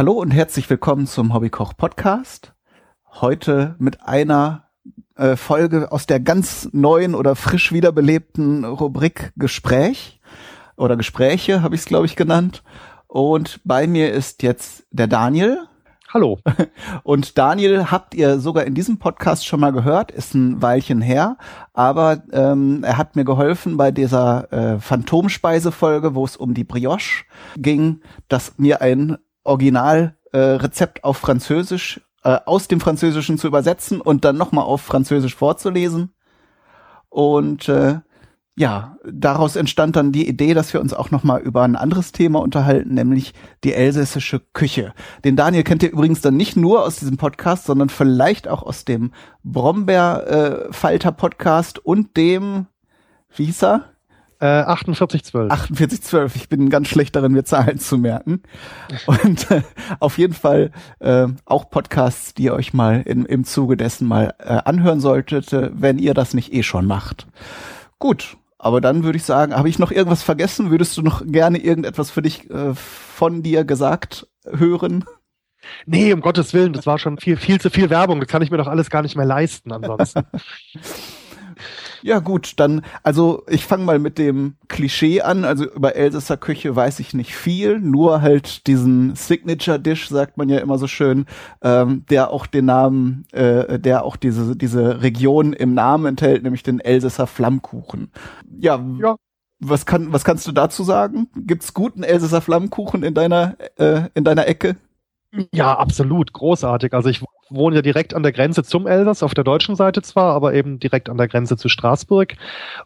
Hallo und herzlich willkommen zum Hobbykoch Podcast. Heute mit einer äh, Folge aus der ganz neuen oder frisch wiederbelebten Rubrik Gespräch oder Gespräche habe ich es glaube ich genannt. Und bei mir ist jetzt der Daniel. Hallo. Und Daniel habt ihr sogar in diesem Podcast schon mal gehört, ist ein Weilchen her, aber ähm, er hat mir geholfen bei dieser äh, Phantomspeisefolge, wo es um die Brioche ging, dass mir ein Originalrezept äh, auf Französisch äh, aus dem Französischen zu übersetzen und dann nochmal auf Französisch vorzulesen. Und äh, ja, daraus entstand dann die Idee, dass wir uns auch noch mal über ein anderes Thema unterhalten, nämlich die elsässische Küche. Den Daniel kennt ihr übrigens dann nicht nur aus diesem Podcast, sondern vielleicht auch aus dem Brombeerfalter-Podcast und dem, wie hieß er? Äh, 4812. 4812. Ich bin ganz schlecht darin, mir Zahlen zu merken. Und äh, auf jeden Fall äh, auch Podcasts, die ihr euch mal in, im Zuge dessen mal äh, anhören solltet, äh, wenn ihr das nicht eh schon macht. Gut, aber dann würde ich sagen, habe ich noch irgendwas vergessen? Würdest du noch gerne irgendetwas für dich äh, von dir gesagt hören? Nee, um Gottes Willen, das war schon viel, viel zu viel Werbung. Das kann ich mir doch alles gar nicht mehr leisten ansonsten. Ja, gut, dann, also ich fange mal mit dem Klischee an. Also über Elsässer Küche weiß ich nicht viel, nur halt diesen Signature-Dish, sagt man ja immer so schön, ähm, der auch den Namen, äh, der auch diese, diese Region im Namen enthält, nämlich den Elsässer Flammkuchen. Ja, ja. Was, kann, was kannst du dazu sagen? Gibt's guten Elsässer Flammkuchen in deiner, äh, in deiner Ecke? Ja, absolut, großartig. Also ich wohne ja direkt an der Grenze zum Elsass, auf der deutschen Seite zwar, aber eben direkt an der Grenze zu Straßburg.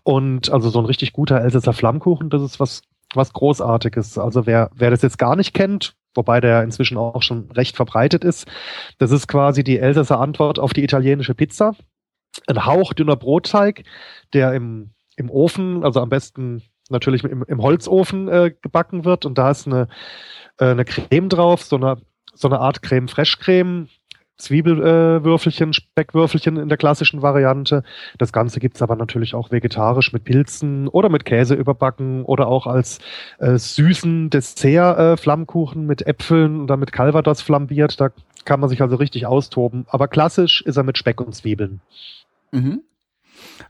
Und also so ein richtig guter Elsässer Flammkuchen, das ist was, was Großartiges. Also wer, wer das jetzt gar nicht kennt, wobei der inzwischen auch schon recht verbreitet ist, das ist quasi die Elsässer Antwort auf die italienische Pizza. Ein hauchdünner Brotteig, der im, im Ofen, also am besten natürlich im, im Holzofen äh, gebacken wird und da ist eine, äh, eine Creme drauf, so eine so eine Art Creme Fraiche Creme, Zwiebelwürfelchen, äh, Speckwürfelchen in der klassischen Variante. Das Ganze gibt's aber natürlich auch vegetarisch mit Pilzen oder mit Käse überbacken oder auch als äh, süßen Dessert äh, mit Äpfeln oder mit Calvados flambiert. Da kann man sich also richtig austoben. Aber klassisch ist er mit Speck und Zwiebeln. Mhm.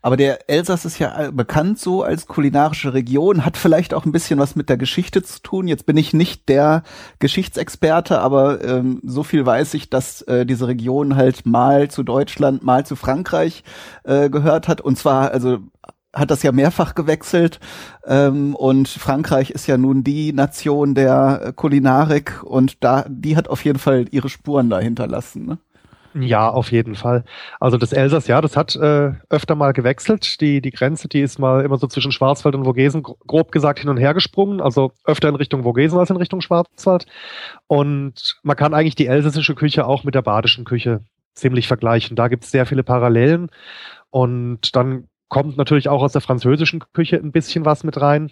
Aber der Elsass ist ja bekannt so als kulinarische Region, hat vielleicht auch ein bisschen was mit der Geschichte zu tun. Jetzt bin ich nicht der Geschichtsexperte, aber ähm, so viel weiß ich, dass äh, diese Region halt mal zu Deutschland, mal zu Frankreich äh, gehört hat. Und zwar, also hat das ja mehrfach gewechselt. Ähm, und Frankreich ist ja nun die Nation der Kulinarik und da, die hat auf jeden Fall ihre Spuren da hinterlassen. Ne? Ja, auf jeden Fall. Also das Elsass, ja, das hat äh, öfter mal gewechselt. Die, die Grenze, die ist mal immer so zwischen Schwarzwald und Vogesen, grob gesagt, hin und her gesprungen. Also öfter in Richtung Vogesen als in Richtung Schwarzwald. Und man kann eigentlich die elsässische Küche auch mit der badischen Küche ziemlich vergleichen. Da gibt es sehr viele Parallelen. Und dann kommt natürlich auch aus der französischen Küche ein bisschen was mit rein.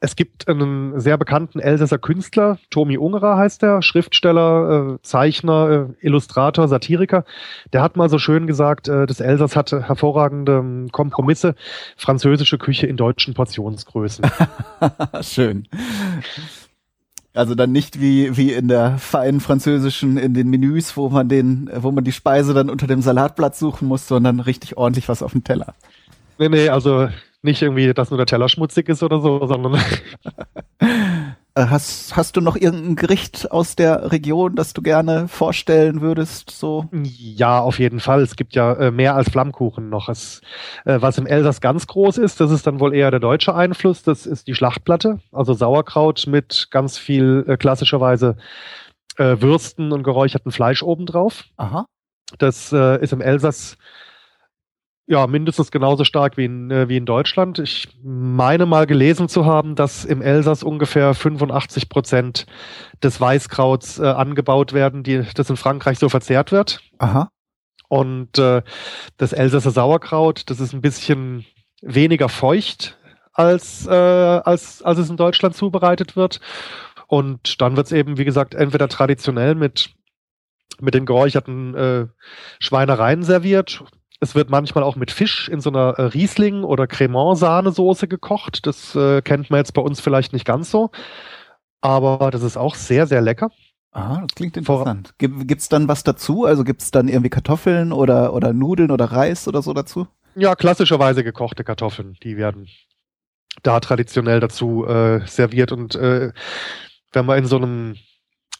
Es gibt einen sehr bekannten Elsässer Künstler, Tomi Ungerer heißt er, Schriftsteller, äh, Zeichner, äh, Illustrator, Satiriker. Der hat mal so schön gesagt, äh, das Elsass hatte hervorragende ähm, Kompromisse, französische Küche in deutschen Portionsgrößen. schön. Also dann nicht wie, wie in der feinen französischen, in den Menüs, wo man den, wo man die Speise dann unter dem Salatblatt suchen muss, sondern richtig ordentlich was auf dem Teller. Nee, nee, also nicht irgendwie, dass nur der Teller schmutzig ist oder so, sondern. Äh, hast, hast du noch irgendein Gericht aus der Region, das du gerne vorstellen würdest? So? Ja, auf jeden Fall. Es gibt ja äh, mehr als Flammkuchen noch. Es, äh, was im Elsass ganz groß ist, das ist dann wohl eher der deutsche Einfluss, das ist die Schlachtplatte, also Sauerkraut mit ganz viel äh, klassischerweise äh, Würsten und geräucherten Fleisch obendrauf. Aha. Das äh, ist im Elsass ja, mindestens genauso stark wie in, äh, wie in Deutschland. Ich meine mal gelesen zu haben, dass im Elsass ungefähr 85 Prozent des Weißkrauts äh, angebaut werden, die das in Frankreich so verzehrt wird. Aha. Und äh, das Elsasser Sauerkraut, das ist ein bisschen weniger feucht als, äh, als, als es in Deutschland zubereitet wird. Und dann wird es eben, wie gesagt, entweder traditionell mit, mit den geräucherten äh, Schweinereien serviert es wird manchmal auch mit Fisch in so einer äh, Riesling- oder Cremant-Sahnesoße gekocht. Das äh, kennt man jetzt bei uns vielleicht nicht ganz so. Aber das ist auch sehr, sehr lecker. Ah, das klingt interessant. Gibt es dann was dazu? Also gibt es dann irgendwie Kartoffeln oder, oder Nudeln oder Reis oder so dazu? Ja, klassischerweise gekochte Kartoffeln. Die werden da traditionell dazu äh, serviert. Und äh, wenn man in so einem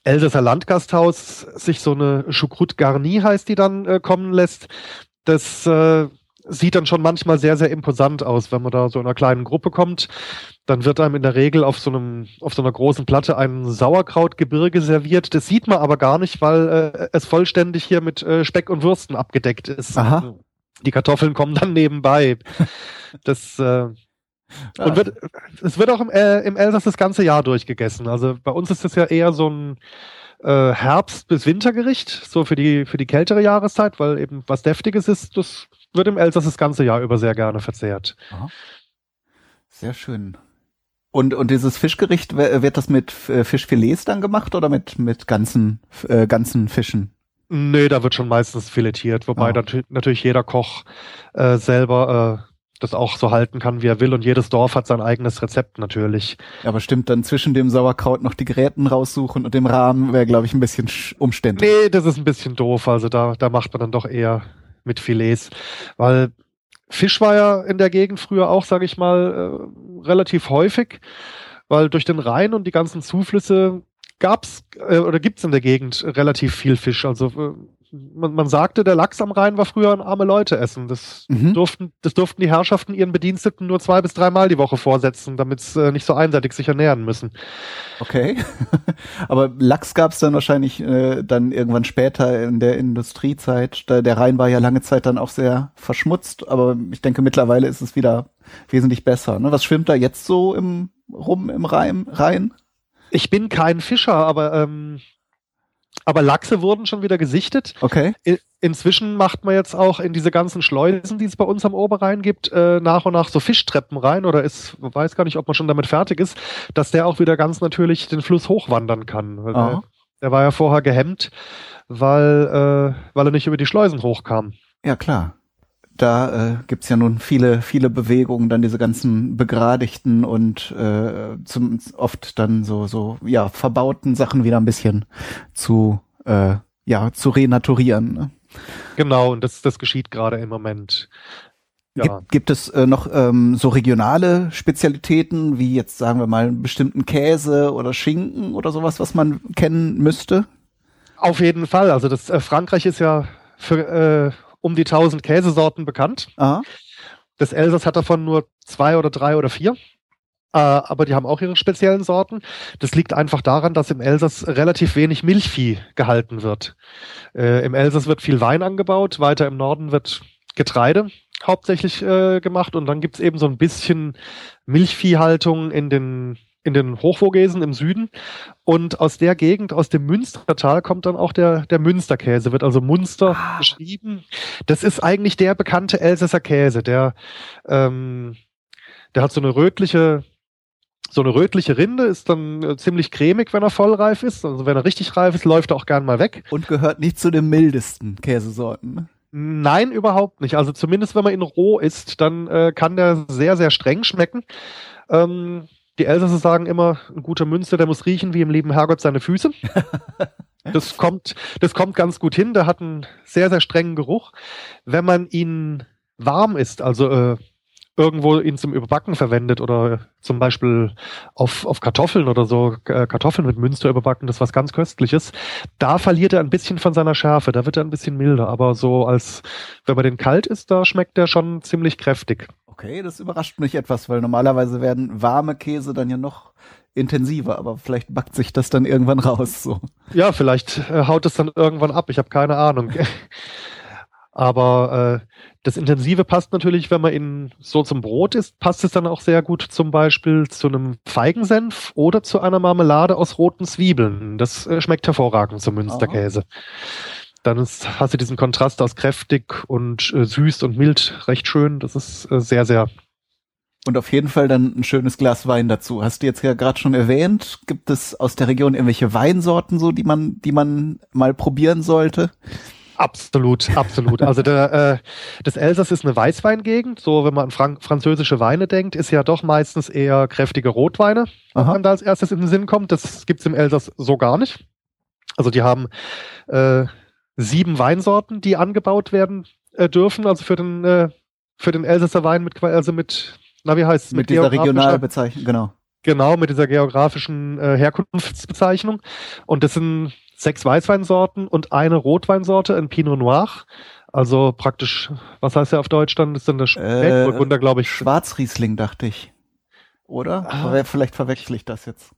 Elsässer Landgasthaus sich so eine Choucroute Garnie heißt die dann äh, kommen lässt, das äh, sieht dann schon manchmal sehr, sehr imposant aus, wenn man da so in einer kleinen Gruppe kommt. Dann wird einem in der Regel auf so einem, auf so einer großen Platte ein Sauerkrautgebirge serviert. Das sieht man aber gar nicht, weil äh, es vollständig hier mit äh, Speck und Würsten abgedeckt ist. Aha. Die Kartoffeln kommen dann nebenbei. Das äh, Ah. Und wird, es wird auch im, äh, im Elsass das ganze Jahr durchgegessen. Also bei uns ist das ja eher so ein äh, Herbst- bis Wintergericht, so für die, für die kältere Jahreszeit, weil eben was Deftiges ist, das wird im Elsass das ganze Jahr über sehr gerne verzehrt. Aha. Sehr schön. Und, und dieses Fischgericht, wird das mit äh, Fischfilets dann gemacht oder mit, mit ganzen, äh, ganzen Fischen? Nee, da wird schon meistens filetiert, wobei oh. natürlich jeder Koch äh, selber äh, das auch so halten kann, wie er will. Und jedes Dorf hat sein eigenes Rezept natürlich. Ja, aber stimmt, dann zwischen dem Sauerkraut noch die Geräten raussuchen und dem Rahmen wäre, glaube ich, ein bisschen umständlich. Nee, das ist ein bisschen doof. Also da, da macht man dann doch eher mit Filets. Weil Fisch war ja in der Gegend früher auch, sage ich mal, äh, relativ häufig. Weil durch den Rhein und die ganzen Zuflüsse gab's äh, oder gibt's in der Gegend relativ viel Fisch. Also äh, man, man sagte, der Lachs am Rhein war früher ein arme Leute essen. Das mhm. durften, das durften die Herrschaften ihren Bediensteten nur zwei bis dreimal die Woche vorsetzen, damit sie äh, nicht so einseitig sich ernähren müssen. Okay. Aber Lachs gab es dann wahrscheinlich äh, dann irgendwann später in der Industriezeit. Der Rhein war ja lange Zeit dann auch sehr verschmutzt, aber ich denke mittlerweile ist es wieder wesentlich besser. Ne? Was schwimmt da jetzt so im rum im Rhein? Rhein? Ich bin kein Fischer, aber ähm, aber Lachse wurden schon wieder gesichtet. Okay. inzwischen macht man jetzt auch in diese ganzen Schleusen, die es bei uns am Oberrhein gibt, äh, nach und nach so Fischtreppen rein oder ist, weiß gar nicht, ob man schon damit fertig ist, dass der auch wieder ganz natürlich den Fluss hochwandern kann. Der, der, war ja vorher gehemmt, weil, äh, weil er nicht über die Schleusen hochkam. Ja, klar da äh, gibt's ja nun viele, viele Bewegungen, dann diese ganzen begradigten und äh, zum, oft dann so, so, ja, verbauten Sachen wieder ein bisschen zu, äh, ja, zu renaturieren. Ne? Genau, und das, das geschieht gerade im Moment. Ja. Gibt, gibt es äh, noch ähm, so regionale Spezialitäten, wie jetzt sagen wir mal einen bestimmten Käse oder Schinken oder sowas, was man kennen müsste? Auf jeden Fall. Also das äh, Frankreich ist ja für äh, um die 1000 Käsesorten bekannt. Aha. Das Elsass hat davon nur zwei oder drei oder vier. Äh, aber die haben auch ihre speziellen Sorten. Das liegt einfach daran, dass im Elsass relativ wenig Milchvieh gehalten wird. Äh, Im Elsass wird viel Wein angebaut, weiter im Norden wird Getreide hauptsächlich äh, gemacht und dann gibt's eben so ein bisschen Milchviehhaltung in den in den Hochvogesen im Süden. Und aus der Gegend, aus dem Münstertal, kommt dann auch der, der Münsterkäse, wird also Munster ah. geschrieben. Das ist eigentlich der bekannte Elsässer Käse, der, ähm, der hat so eine rötliche, so eine rötliche Rinde, ist dann äh, ziemlich cremig, wenn er vollreif ist. Also wenn er richtig reif ist, läuft er auch gern mal weg. Und gehört nicht zu den mildesten Käsesorten. Ne? Nein, überhaupt nicht. Also zumindest wenn man ihn roh isst, dann äh, kann der sehr, sehr streng schmecken. Ähm, die Elsässer sagen immer, ein guter Münster, der muss riechen wie im lieben Herrgott seine Füße. das kommt, das kommt ganz gut hin. Der hat einen sehr, sehr strengen Geruch. Wenn man ihn warm isst, also äh, irgendwo ihn zum Überbacken verwendet oder zum Beispiel auf, auf Kartoffeln oder so, äh, Kartoffeln mit Münster überbacken, das ist was ganz Köstliches. Da verliert er ein bisschen von seiner Schärfe, da wird er ein bisschen milder, aber so als, wenn man den kalt isst, da schmeckt der schon ziemlich kräftig. Okay, das überrascht mich etwas, weil normalerweise werden warme Käse dann ja noch intensiver, aber vielleicht backt sich das dann irgendwann raus. So. Ja, vielleicht äh, haut es dann irgendwann ab. Ich habe keine Ahnung. aber äh, das Intensive passt natürlich, wenn man ihn so zum Brot isst, passt es dann auch sehr gut zum Beispiel zu einem Feigensenf oder zu einer Marmelade aus roten Zwiebeln. Das äh, schmeckt hervorragend zum Münsterkäse. Aha dann ist, hast du diesen Kontrast aus kräftig und äh, süß und mild recht schön. Das ist äh, sehr, sehr. Und auf jeden Fall dann ein schönes Glas Wein dazu. Hast du jetzt ja gerade schon erwähnt, gibt es aus der Region irgendwelche Weinsorten so, die man, die man mal probieren sollte? Absolut, absolut. Also der, äh, das Elsass ist eine Weißweingegend. So, wenn man an Frank französische Weine denkt, ist ja doch meistens eher kräftige Rotweine, was man da als erstes in den Sinn kommt. Das gibt's im Elsass so gar nicht. Also die haben äh, sieben Weinsorten, die angebaut werden äh, dürfen, also für den, äh, für den Elsasser Wein mit, also mit, na wie heißt es? Mit, mit dieser Regionalbezeichnung, genau. Genau, mit dieser geografischen äh, Herkunftsbezeichnung. Und das sind sechs Weißweinsorten und eine Rotweinsorte, ein Pinot Noir. Also praktisch, was heißt ja auf Deutsch dann? Das ist dann der Spätburgunder, äh, glaube ich. Schwarzriesling, dachte ich. Oder? Ah. Vielleicht verwechsel ich das jetzt.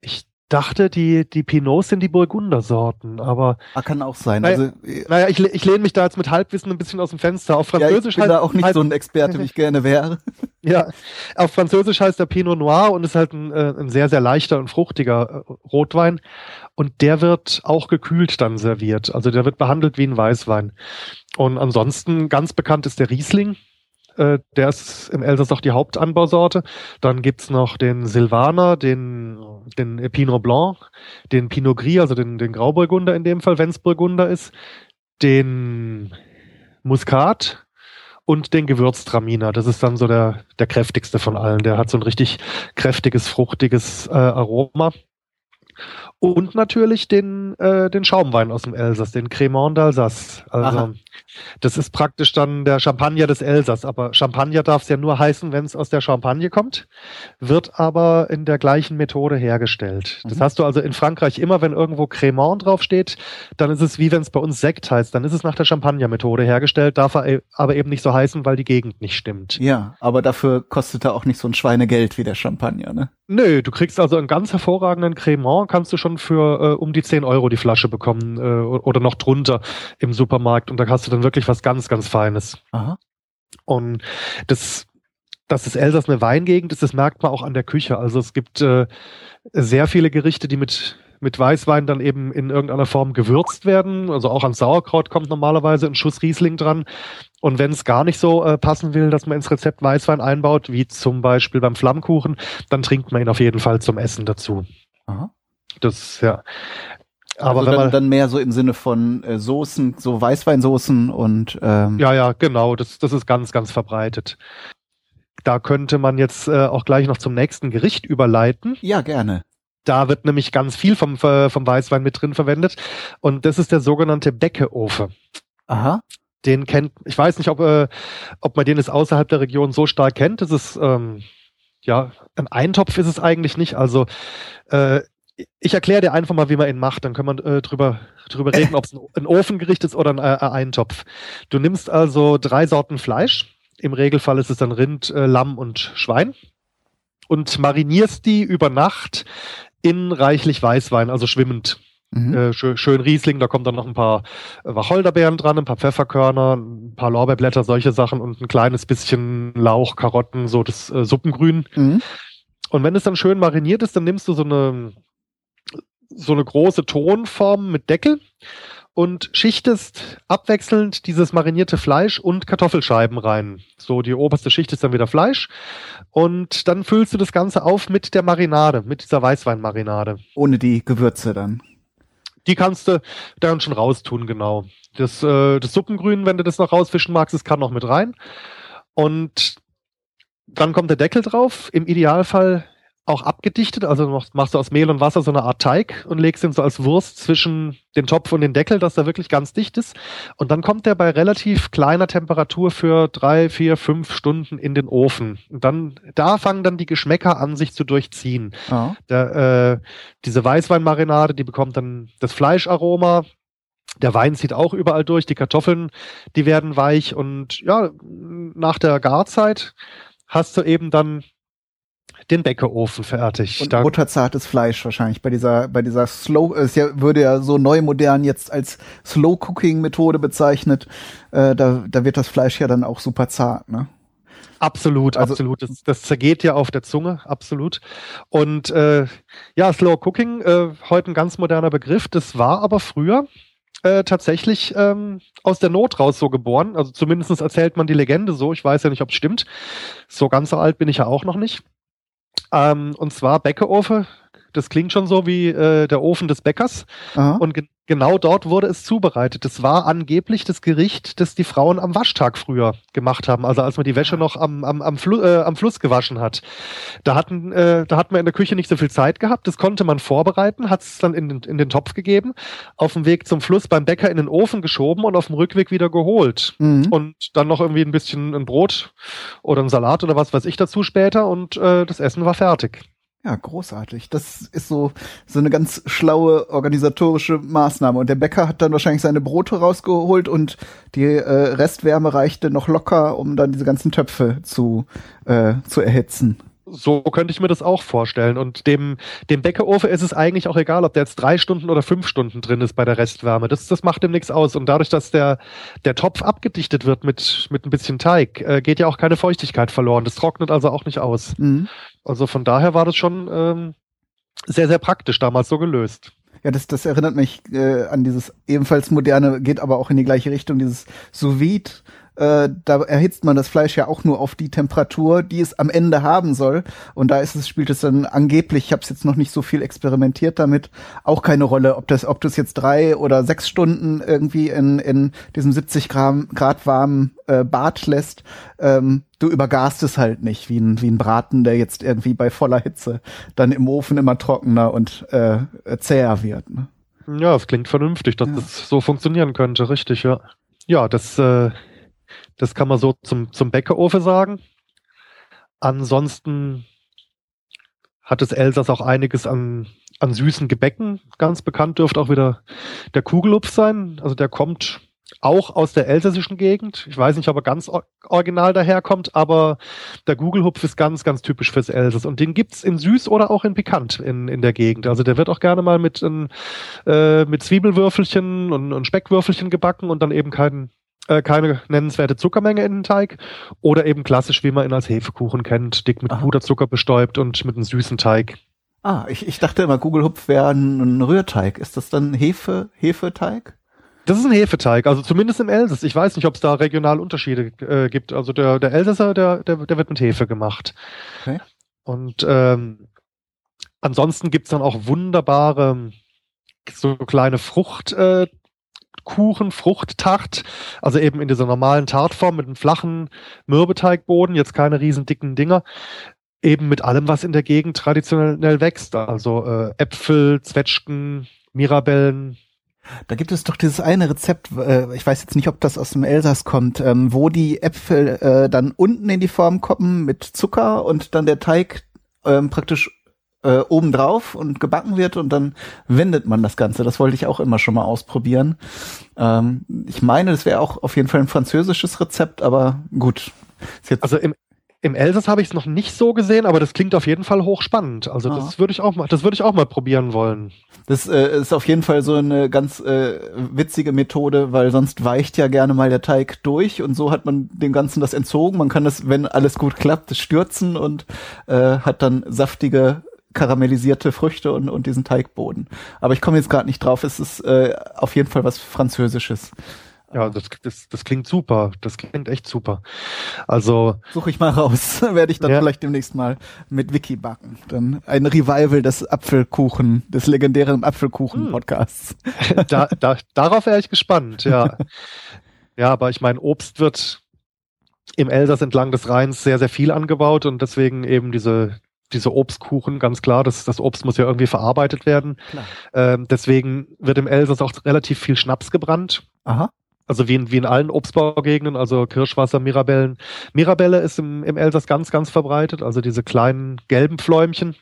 Ich dachte, die, die Pinots sind die Burgundersorten, aber. Ah, kann auch sein. Naja, also, naja ich, ich lehne mich da jetzt mit Halbwissen ein bisschen aus dem Fenster. Auf Französisch ja, ich bin da auch nicht heißt, so ein Experte, wie ich gerne wäre. Ja, auf Französisch heißt der Pinot Noir und ist halt ein, äh, ein sehr, sehr leichter und fruchtiger äh, Rotwein. Und der wird auch gekühlt dann serviert. Also der wird behandelt wie ein Weißwein. Und ansonsten ganz bekannt ist der Riesling äh, der ist im Elsass auch die Hauptanbausorte. Dann gibt's noch den Silvaner, den, den Pinot Blanc, den Pinot Gris, also den, den Grauburgunder in dem Fall, wenn's Burgunder ist, den Muskat und den Gewürztraminer. Das ist dann so der, der kräftigste von allen. Der hat so ein richtig kräftiges, fruchtiges äh, Aroma. Und natürlich den, äh, den Schaumwein aus dem Elsass, den Cremant d'Alsace. Also Aha. das ist praktisch dann der Champagner des Elsass. Aber Champagner darf es ja nur heißen, wenn es aus der Champagne kommt, wird aber in der gleichen Methode hergestellt. Mhm. Das hast du also in Frankreich immer, wenn irgendwo Cremant draufsteht, dann ist es wie wenn es bei uns Sekt heißt, dann ist es nach der Champagner-Methode hergestellt, darf er aber eben nicht so heißen, weil die Gegend nicht stimmt. Ja, aber dafür kostet er auch nicht so ein Schweinegeld wie der Champagner, ne? Nö, du kriegst also einen ganz hervorragenden Cremant, kannst du schon für äh, um die 10 Euro die Flasche bekommen äh, oder noch drunter im Supermarkt und da hast du dann wirklich was ganz, ganz Feines. Aha. Und das, dass das Elsass eine Weingegend ist, das merkt man auch an der Küche. Also es gibt äh, sehr viele Gerichte, die mit mit Weißwein dann eben in irgendeiner Form gewürzt werden. Also auch an Sauerkraut kommt normalerweise ein Schuss Riesling dran. Und wenn es gar nicht so äh, passen will, dass man ins Rezept Weißwein einbaut, wie zum Beispiel beim Flammkuchen, dann trinkt man ihn auf jeden Fall zum Essen dazu. Aha. Das, ja. Aber also wenn dann, man, dann mehr so im Sinne von äh, Soßen, so Weißweinsoßen und ähm ja, ja, genau. Das, das ist ganz, ganz verbreitet. Da könnte man jetzt äh, auch gleich noch zum nächsten Gericht überleiten. Ja, gerne. Da wird nämlich ganz viel vom, äh, vom Weißwein mit drin verwendet. Und das ist der sogenannte Beckeofe. Aha. Den kennt, ich weiß nicht, ob, äh, ob man den jetzt außerhalb der Region so stark kennt. Das ist, ähm, ja, ein Eintopf ist es eigentlich nicht. Also äh, ich erkläre dir einfach mal, wie man ihn macht, dann können wir äh, drüber, drüber reden, ob es ein, ein, Ofengericht ist oder ein, äh, Eintopf. Du nimmst also drei Sorten Fleisch. Im Regelfall ist es dann Rind, äh, Lamm und Schwein. Und marinierst die über Nacht in reichlich Weißwein, also schwimmend. Mhm. Äh, schön, schön, Riesling, da kommt dann noch ein paar Wacholderbeeren dran, ein paar Pfefferkörner, ein paar Lorbeerblätter, solche Sachen und ein kleines bisschen Lauch, Karotten, so das äh, Suppengrün. Mhm. Und wenn es dann schön mariniert ist, dann nimmst du so eine so eine große Tonform mit Deckel und schichtest abwechselnd dieses marinierte Fleisch und Kartoffelscheiben rein. So, die oberste Schicht ist dann wieder Fleisch. Und dann füllst du das Ganze auf mit der Marinade, mit dieser Weißweinmarinade. Ohne die Gewürze dann. Die kannst du dann schon raustun, genau. Das, äh, das Suppengrün, wenn du das noch rausfischen magst, das kann noch mit rein. Und dann kommt der Deckel drauf. Im Idealfall auch abgedichtet, also machst, du aus Mehl und Wasser so eine Art Teig und legst ihn so als Wurst zwischen den Topf und den Deckel, dass er wirklich ganz dicht ist. Und dann kommt der bei relativ kleiner Temperatur für drei, vier, fünf Stunden in den Ofen. Und dann, da fangen dann die Geschmäcker an, sich zu durchziehen. Oh. Der, äh, diese Weißweinmarinade, die bekommt dann das Fleischaroma, der Wein zieht auch überall durch, die Kartoffeln, die werden weich und ja, nach der Garzeit hast du eben dann den Bäckeofen fertig. Und da butterzartes Fleisch wahrscheinlich bei dieser bei dieser Slow es ja, würde ja so neu modern jetzt als Slow Cooking Methode bezeichnet. Äh, da da wird das Fleisch ja dann auch super zart, ne? Absolut, also, absolut. Das, das, zergeht ja auf der Zunge, absolut. Und äh, ja, Slow Cooking, äh, heute ein ganz moderner Begriff. Das war aber früher äh, tatsächlich ähm, aus der Not raus so geboren. Also zumindest erzählt man die Legende so. Ich weiß ja nicht, ob es stimmt. So ganz so alt bin ich ja auch noch nicht. Ähm, und zwar Bäckeofen. Das klingt schon so wie äh, der Ofen des Bäckers. Aha. Und ge genau dort wurde es zubereitet. Das war angeblich das Gericht, das die Frauen am Waschtag früher gemacht haben. Also als man die Wäsche noch am, am, am, Flu äh, am Fluss gewaschen hat. Da hatten, äh, da hat man in der Küche nicht so viel Zeit gehabt. Das konnte man vorbereiten, hat es dann in den, in den Topf gegeben, auf dem Weg zum Fluss beim Bäcker in den Ofen geschoben und auf dem Rückweg wieder geholt. Mhm. Und dann noch irgendwie ein bisschen ein Brot oder ein Salat oder was weiß ich dazu später und äh, das Essen war fertig. Ja, großartig. Das ist so, so eine ganz schlaue organisatorische Maßnahme. Und der Bäcker hat dann wahrscheinlich seine Brote rausgeholt und die äh, Restwärme reichte noch locker, um dann diese ganzen Töpfe zu, äh, zu erhitzen so könnte ich mir das auch vorstellen. Und dem, dem Bäckerofen ist es eigentlich auch egal, ob der jetzt drei Stunden oder fünf Stunden drin ist bei der Restwärme. Das, das macht dem nichts aus. Und dadurch, dass der, der Topf abgedichtet wird mit, mit ein bisschen Teig, äh, geht ja auch keine Feuchtigkeit verloren. Das trocknet also auch nicht aus. Mhm. Also von daher war das schon ähm, sehr, sehr praktisch damals so gelöst. Ja, das, das erinnert mich äh, an dieses ebenfalls moderne, geht aber auch in die gleiche Richtung, dieses Sous äh, da erhitzt man das Fleisch ja auch nur auf die Temperatur, die es am Ende haben soll. Und da ist es, spielt es dann angeblich, ich habe es jetzt noch nicht so viel experimentiert damit, auch keine Rolle, ob das, ob du es jetzt drei oder sechs Stunden irgendwie in, in diesem 70 Grad, Grad warmen äh, Bad lässt. Ähm, du übergast es halt nicht, wie ein, wie ein Braten, der jetzt irgendwie bei voller Hitze dann im Ofen immer trockener und äh, zäher wird. Ne? Ja, das klingt vernünftig, dass ja. das so funktionieren könnte, richtig, ja. Ja, das äh, das kann man so zum, zum Bäckerofen sagen. Ansonsten hat das Elsass auch einiges an, an süßen Gebäcken. Ganz bekannt dürfte auch wieder der Kugelhupf sein. Also der kommt auch aus der elsässischen Gegend. Ich weiß nicht, ob er ganz original daherkommt, aber der Kugelhupf ist ganz, ganz typisch fürs Elsass. Und den gibt's in süß oder auch in pikant in, in der Gegend. Also der wird auch gerne mal mit, in, äh, mit Zwiebelwürfelchen und, und Speckwürfelchen gebacken und dann eben kein, äh, keine nennenswerte Zuckermenge in den Teig oder eben klassisch, wie man ihn als Hefekuchen kennt, dick mit Aha. Puderzucker bestäubt und mit einem süßen Teig. Ah, ich, ich dachte immer, Gugelhupf wäre ein, Rührteig. Ist das dann Hefe, Hefeteig? Das ist ein Hefeteig, also zumindest im Elsass. Ich weiß nicht, ob es da regional Unterschiede äh, gibt. Also der, der Elsasser, der, der, der wird mit Hefe gemacht. Okay. Und ähm, ansonsten gibt's dann auch wunderbare so kleine Frucht, äh, Kuchen, Fruchttart, also eben in dieser normalen Tartform mit einem flachen Mürbeteigboden, jetzt keine riesen dicken Dinger, eben mit allem, was in der Gegend traditionell wächst, also äh, Äpfel, Zwetschgen, Mirabellen, da gibt es doch dieses eine Rezept, äh, ich weiß jetzt nicht, ob das aus dem Elsass kommt, ähm, wo die Äpfel äh, dann unten in die Form kommen mit Zucker und dann der Teig ähm, praktisch äh, obendrauf und gebacken wird und dann wendet man das Ganze. Das wollte ich auch immer schon mal ausprobieren. Ähm, ich meine, das wäre auch auf jeden Fall ein französisches Rezept, aber gut. also im, im Elsass habe ich es noch nicht so gesehen, aber das klingt auf jeden Fall hochspannend. Also ah. das würde ich auch mal, das würde ich auch mal probieren wollen. Das äh, ist auf jeden Fall so eine ganz äh, witzige Methode, weil sonst weicht ja gerne mal der Teig durch und so hat man dem Ganzen das entzogen. Man kann das, wenn alles gut klappt, stürzen und äh, hat dann saftige karamellisierte Früchte und, und diesen Teigboden. Aber ich komme jetzt gerade nicht drauf. Es ist äh, auf jeden Fall was Französisches. Ja, das, das, das klingt super. Das klingt echt super. Also. Suche ich mal raus. Werde ich dann ja. vielleicht demnächst mal mit Wiki backen. Dann ein Revival des Apfelkuchen, des legendären Apfelkuchen-Podcasts. Hm. Da, da, darauf wäre ich gespannt, ja. ja, aber ich meine, Obst wird im Elsass entlang des Rheins sehr, sehr viel angebaut und deswegen eben diese, diese Obstkuchen, ganz klar, das, das Obst muss ja irgendwie verarbeitet werden. Ähm, deswegen wird im Elsass auch relativ viel Schnaps gebrannt. Aha. Also wie in, wie in allen Obstbaugegenden, also Kirschwasser, Mirabellen. Mirabelle ist im, im Elsass ganz, ganz verbreitet, also diese kleinen gelben Fläumchen.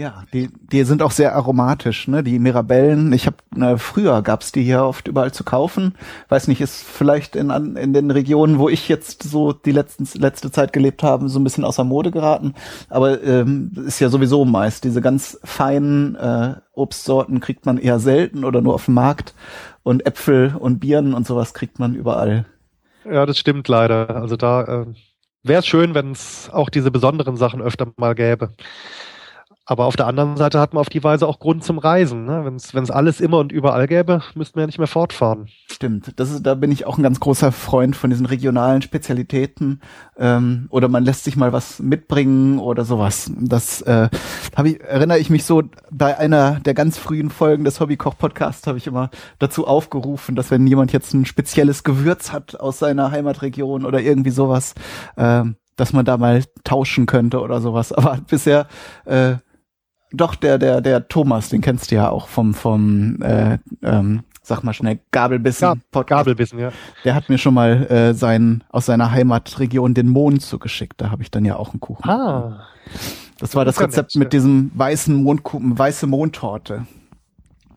Ja, die, die sind auch sehr aromatisch, ne? Die Mirabellen. Ich habe ne, früher gab's die hier oft überall zu kaufen. Weiß nicht, ist vielleicht in, in den Regionen, wo ich jetzt so die letzten, letzte Zeit gelebt habe, so ein bisschen außer Mode geraten. Aber ähm, ist ja sowieso meist diese ganz feinen äh, Obstsorten kriegt man eher selten oder nur auf dem Markt. Und Äpfel und Birnen und sowas kriegt man überall. Ja, das stimmt leider. Also da äh, wäre es schön, wenn es auch diese besonderen Sachen öfter mal gäbe. Aber auf der anderen Seite hat man auf die Weise auch Grund zum Reisen. Ne? Wenn es alles immer und überall gäbe, müssten wir ja nicht mehr fortfahren. Stimmt, das ist, da bin ich auch ein ganz großer Freund von diesen regionalen Spezialitäten. Ähm, oder man lässt sich mal was mitbringen oder sowas. Das äh, hab ich, erinnere ich mich so, bei einer der ganz frühen Folgen des Hobbykoch-Podcasts habe ich immer dazu aufgerufen, dass wenn jemand jetzt ein spezielles Gewürz hat aus seiner Heimatregion oder irgendwie sowas, ähm, dass man da mal tauschen könnte oder sowas. Aber bisher äh, doch, der, der, der Thomas, den kennst du ja auch vom, vom äh, ähm, sag mal schnell, Gabelbissen. Podcast. Gabelbissen, ja. Der hat mir schon mal äh, seinen, aus seiner Heimatregion den Mond zugeschickt. Da habe ich dann ja auch einen Kuchen. Ah. Das war das, das Rezept mit diesem weißen Mondkuchen, weiße Mondtorte.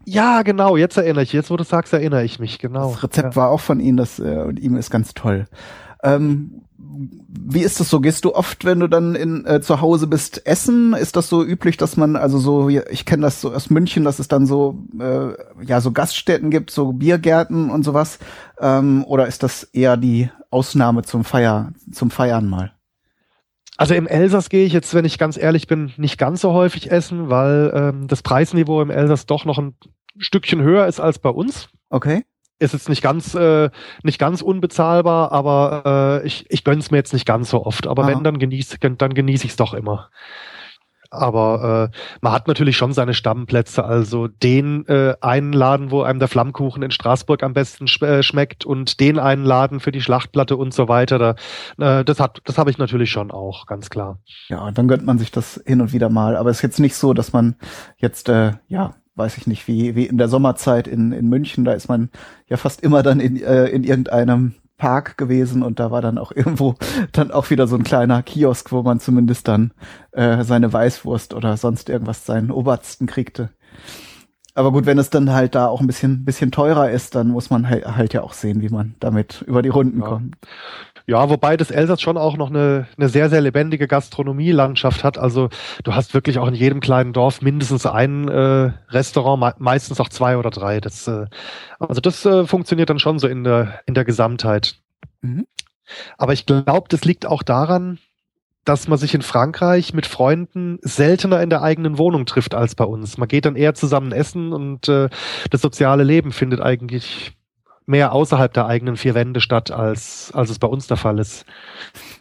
Ja, genau, jetzt erinnere ich, jetzt wo du sagst, erinnere ich mich, genau. Das Rezept ja. war auch von ihm, das äh, und ihm ist ganz toll. Ähm, wie ist das so? Gehst du oft, wenn du dann in, äh, zu Hause bist, essen? Ist das so üblich, dass man, also so, ich kenne das so aus München, dass es dann so, äh, ja, so Gaststätten gibt, so Biergärten und sowas? Ähm, oder ist das eher die Ausnahme zum Feier, zum Feiern mal? Also im Elsass gehe ich jetzt, wenn ich ganz ehrlich bin, nicht ganz so häufig essen, weil ähm, das Preisniveau im Elsass doch noch ein Stückchen höher ist als bei uns. Okay ist jetzt nicht ganz äh, nicht ganz unbezahlbar, aber äh, ich, ich gönn's mir jetzt nicht ganz so oft. Aber Aha. wenn, dann genieße dann genieße ich es doch immer. Aber äh, man hat natürlich schon seine Stammplätze, also den äh, einen Laden, wo einem der Flammkuchen in Straßburg am besten sch äh, schmeckt und den einen Laden für die Schlachtplatte und so weiter. Da, äh, das hat, das habe ich natürlich schon auch, ganz klar. Ja, dann gönnt man sich das hin und wieder mal. Aber es ist jetzt nicht so, dass man jetzt äh, ja weiß ich nicht, wie, wie in der Sommerzeit in, in München, da ist man ja fast immer dann in, äh, in irgendeinem Park gewesen und da war dann auch irgendwo dann auch wieder so ein kleiner Kiosk, wo man zumindest dann äh, seine Weißwurst oder sonst irgendwas seinen Obersten kriegte. Aber gut, wenn es dann halt da auch ein bisschen, bisschen teurer ist, dann muss man halt, halt ja auch sehen, wie man damit über die Runden ja. kommt. Ja, wobei das Elsass schon auch noch eine, eine sehr, sehr lebendige Gastronomielandschaft hat. Also du hast wirklich auch in jedem kleinen Dorf mindestens ein äh, Restaurant, me meistens auch zwei oder drei. Das, äh, also das äh, funktioniert dann schon so in der, in der Gesamtheit. Mhm. Aber ich glaube, das liegt auch daran, dass man sich in Frankreich mit Freunden seltener in der eigenen Wohnung trifft als bei uns. Man geht dann eher zusammen essen und äh, das soziale Leben findet eigentlich mehr außerhalb der eigenen vier Wände statt, als, als es bei uns der Fall ist.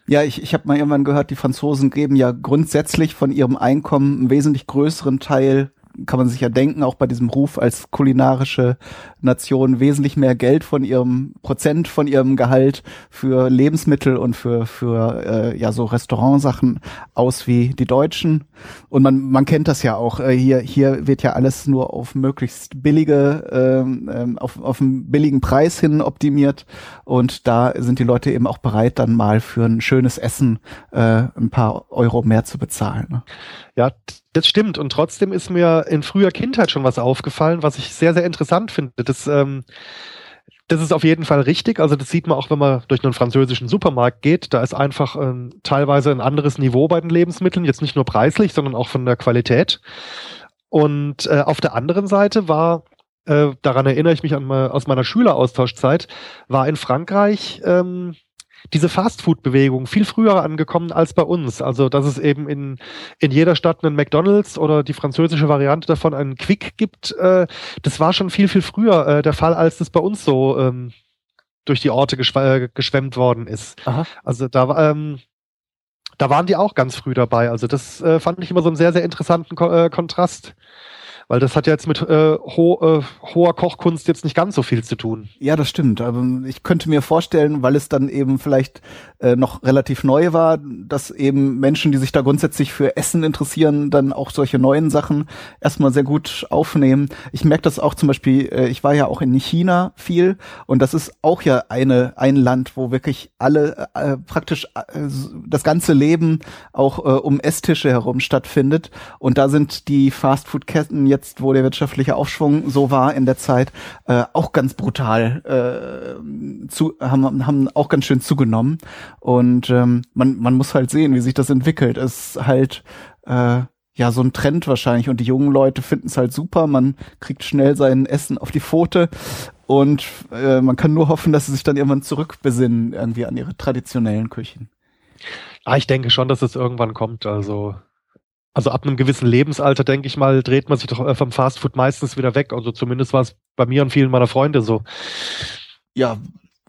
Ja, ich, ich habe mal irgendwann gehört, die Franzosen geben ja grundsätzlich von ihrem Einkommen einen wesentlich größeren Teil kann man sich ja denken, auch bei diesem Ruf als kulinarische Nation wesentlich mehr Geld von ihrem Prozent von ihrem Gehalt für Lebensmittel und für für äh, ja so Restaurantsachen aus wie die Deutschen und man man kennt das ja auch äh, hier hier wird ja alles nur auf möglichst billige ähm auf auf einen billigen Preis hin optimiert und da sind die Leute eben auch bereit dann mal für ein schönes Essen äh, ein paar Euro mehr zu bezahlen. Ne? Ja, das stimmt. Und trotzdem ist mir in früher Kindheit schon was aufgefallen, was ich sehr, sehr interessant finde. Das, ähm, das ist auf jeden Fall richtig. Also das sieht man auch, wenn man durch einen französischen Supermarkt geht. Da ist einfach ähm, teilweise ein anderes Niveau bei den Lebensmitteln. Jetzt nicht nur preislich, sondern auch von der Qualität. Und äh, auf der anderen Seite war äh, daran erinnere ich mich an, aus meiner Schüleraustauschzeit, war in Frankreich ähm, diese Fastfood-Bewegung viel früher angekommen als bei uns. Also, dass es eben in, in jeder Stadt einen McDonalds oder die französische Variante davon einen Quick gibt, äh, das war schon viel, viel früher äh, der Fall, als das bei uns so ähm, durch die Orte geschw äh, geschwemmt worden ist. Aha. Also da ähm, da waren die auch ganz früh dabei. Also das äh, fand ich immer so einen sehr, sehr interessanten Ko äh, Kontrast. Weil das hat ja jetzt mit äh, ho äh, hoher Kochkunst jetzt nicht ganz so viel zu tun. Ja, das stimmt. Aber ich könnte mir vorstellen, weil es dann eben vielleicht äh, noch relativ neu war, dass eben Menschen, die sich da grundsätzlich für Essen interessieren, dann auch solche neuen Sachen erstmal sehr gut aufnehmen. Ich merke das auch zum Beispiel, äh, ich war ja auch in China viel und das ist auch ja eine ein Land, wo wirklich alle äh, praktisch äh, das ganze Leben auch äh, um Esstische herum stattfindet. Und da sind die Fastfood-Ketten jetzt, wo der wirtschaftliche Aufschwung so war in der Zeit, äh, auch ganz brutal äh, zu, haben, haben auch ganz schön zugenommen. Und ähm, man, man muss halt sehen, wie sich das entwickelt. Es ist halt äh, ja so ein Trend wahrscheinlich und die jungen Leute finden es halt super. Man kriegt schnell sein Essen auf die Pfote und äh, man kann nur hoffen, dass sie sich dann irgendwann zurückbesinnen irgendwie an ihre traditionellen Küchen. Ah, ich denke schon, dass es irgendwann kommt. Also Also ab einem gewissen Lebensalter, denke ich mal, dreht man sich doch äh, vom Fastfood meistens wieder weg. Also zumindest war es bei mir und vielen meiner Freunde so. Ja,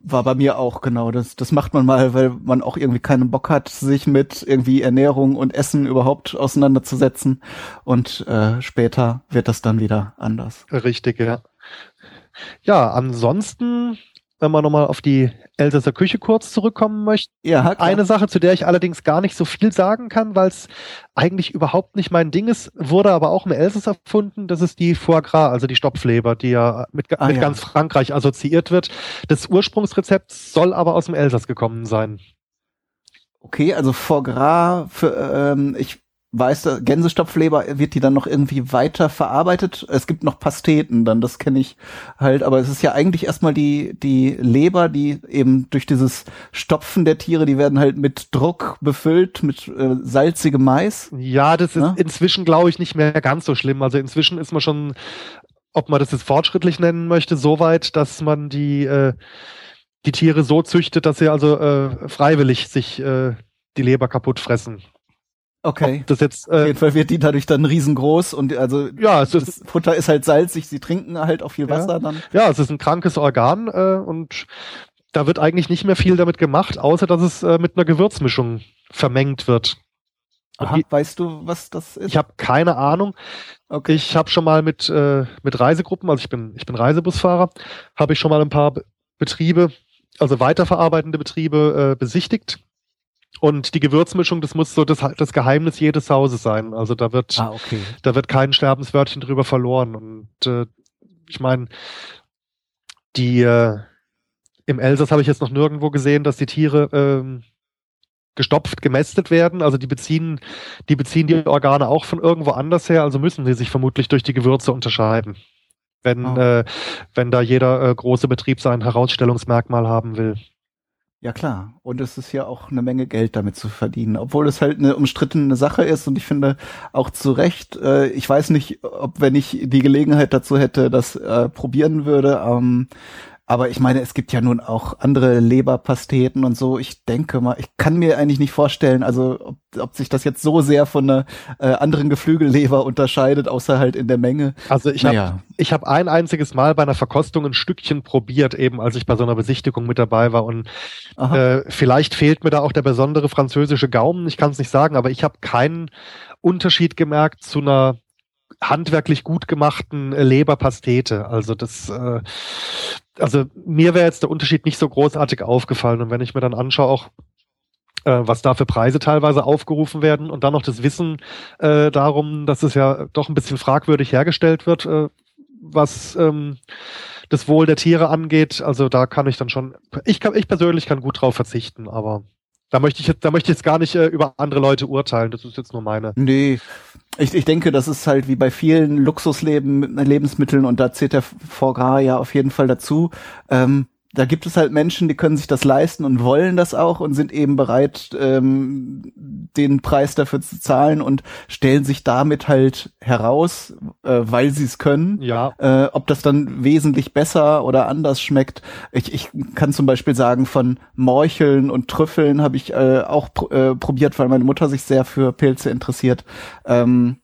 war bei mir auch genau. Das, das macht man mal, weil man auch irgendwie keinen Bock hat, sich mit irgendwie Ernährung und Essen überhaupt auseinanderzusetzen. Und äh, später wird das dann wieder anders. Richtig, ja. Ja, ansonsten wenn man nochmal auf die Elsässer Küche kurz zurückkommen möchte. Ja, klar. Eine Sache, zu der ich allerdings gar nicht so viel sagen kann, weil es eigentlich überhaupt nicht mein Ding ist, wurde aber auch im Elsass erfunden. Das ist die Foie Gras, also die Stopfleber, die ja mit, ah, mit ja. ganz Frankreich assoziiert wird. Das Ursprungsrezept soll aber aus dem Elsass gekommen sein. Okay, also Foie Gras, für, ähm, ich weiß, Gänsestopfleber wird die dann noch irgendwie weiter verarbeitet. Es gibt noch Pasteten, dann das kenne ich halt, aber es ist ja eigentlich erstmal die die Leber, die eben durch dieses Stopfen der Tiere, die werden halt mit Druck befüllt mit äh, salzigem Mais. Ja, das ist ja? inzwischen glaube ich nicht mehr ganz so schlimm. Also inzwischen ist man schon, ob man das jetzt fortschrittlich nennen möchte, so weit, dass man die äh, die Tiere so züchtet, dass sie also äh, freiwillig sich äh, die Leber kaputt fressen. Okay. das jetzt, äh, Auf jeden Fall wird die dadurch dann riesengroß und also ja, es ist, das Futter ist halt salzig, sie trinken halt auch viel Wasser ja. dann. Ja, es ist ein krankes Organ äh, und da wird eigentlich nicht mehr viel damit gemacht, außer dass es äh, mit einer Gewürzmischung vermengt wird. Aha, die, weißt du, was das ist? Ich habe keine Ahnung. Okay. Ich habe schon mal mit äh, mit Reisegruppen, also ich bin ich bin Reisebusfahrer, habe ich schon mal ein paar Betriebe, also weiterverarbeitende Betriebe äh, besichtigt und die Gewürzmischung, das muss so das, das Geheimnis jedes Hauses sein. Also da wird, ah, okay. da wird kein Sterbenswörtchen drüber verloren. Und äh, ich meine, die äh, im Elsass habe ich jetzt noch nirgendwo gesehen, dass die Tiere ähm, gestopft, gemästet werden. Also die beziehen, die beziehen die Organe auch von irgendwo anders her, also müssen sie sich vermutlich durch die Gewürze unterscheiden. Wenn, oh. äh, wenn da jeder äh, große Betrieb sein Herausstellungsmerkmal haben will. Ja klar, und es ist ja auch eine Menge Geld damit zu verdienen, obwohl es halt eine umstrittene Sache ist. Und ich finde auch zu Recht, äh, ich weiß nicht, ob wenn ich die Gelegenheit dazu hätte, das äh, probieren würde, ähm, aber ich meine, es gibt ja nun auch andere Leberpasteten und so. Ich denke mal, ich kann mir eigentlich nicht vorstellen, also ob, ob sich das jetzt so sehr von einer äh, anderen Geflügelleber unterscheidet, außer halt in der Menge. Also ich naja. habe ich hab ein einziges Mal bei einer Verkostung ein Stückchen probiert, eben als ich bei so einer Besichtigung mit dabei war. Und äh, vielleicht fehlt mir da auch der besondere französische Gaumen. Ich kann es nicht sagen, aber ich habe keinen Unterschied gemerkt zu einer handwerklich gut gemachten äh, Leberpastete. Also das, äh, also mir wäre jetzt der Unterschied nicht so großartig aufgefallen. Und wenn ich mir dann anschaue, auch äh, was da für Preise teilweise aufgerufen werden und dann noch das Wissen äh, darum, dass es ja doch ein bisschen fragwürdig hergestellt wird, äh, was ähm, das Wohl der Tiere angeht. Also da kann ich dann schon, ich kann, ich persönlich kann gut drauf verzichten, aber da möchte ich jetzt, da möchte ich jetzt gar nicht äh, über andere Leute urteilen. Das ist jetzt nur meine. Nee. Ich, ich denke, das ist halt wie bei vielen Luxusleben, Lebensmitteln und da zählt der Foie ja auf jeden Fall dazu. Ähm, da gibt es halt Menschen, die können sich das leisten und wollen das auch und sind eben bereit, ähm, den Preis dafür zu zahlen und stellen sich damit halt heraus, äh, weil sie es können. Ja. Äh, ob das dann wesentlich besser oder anders schmeckt. Ich, ich kann zum Beispiel sagen, von Morcheln und Trüffeln habe ich äh, auch pr äh, probiert, weil meine Mutter sich sehr für Pilze interessiert. Ähm,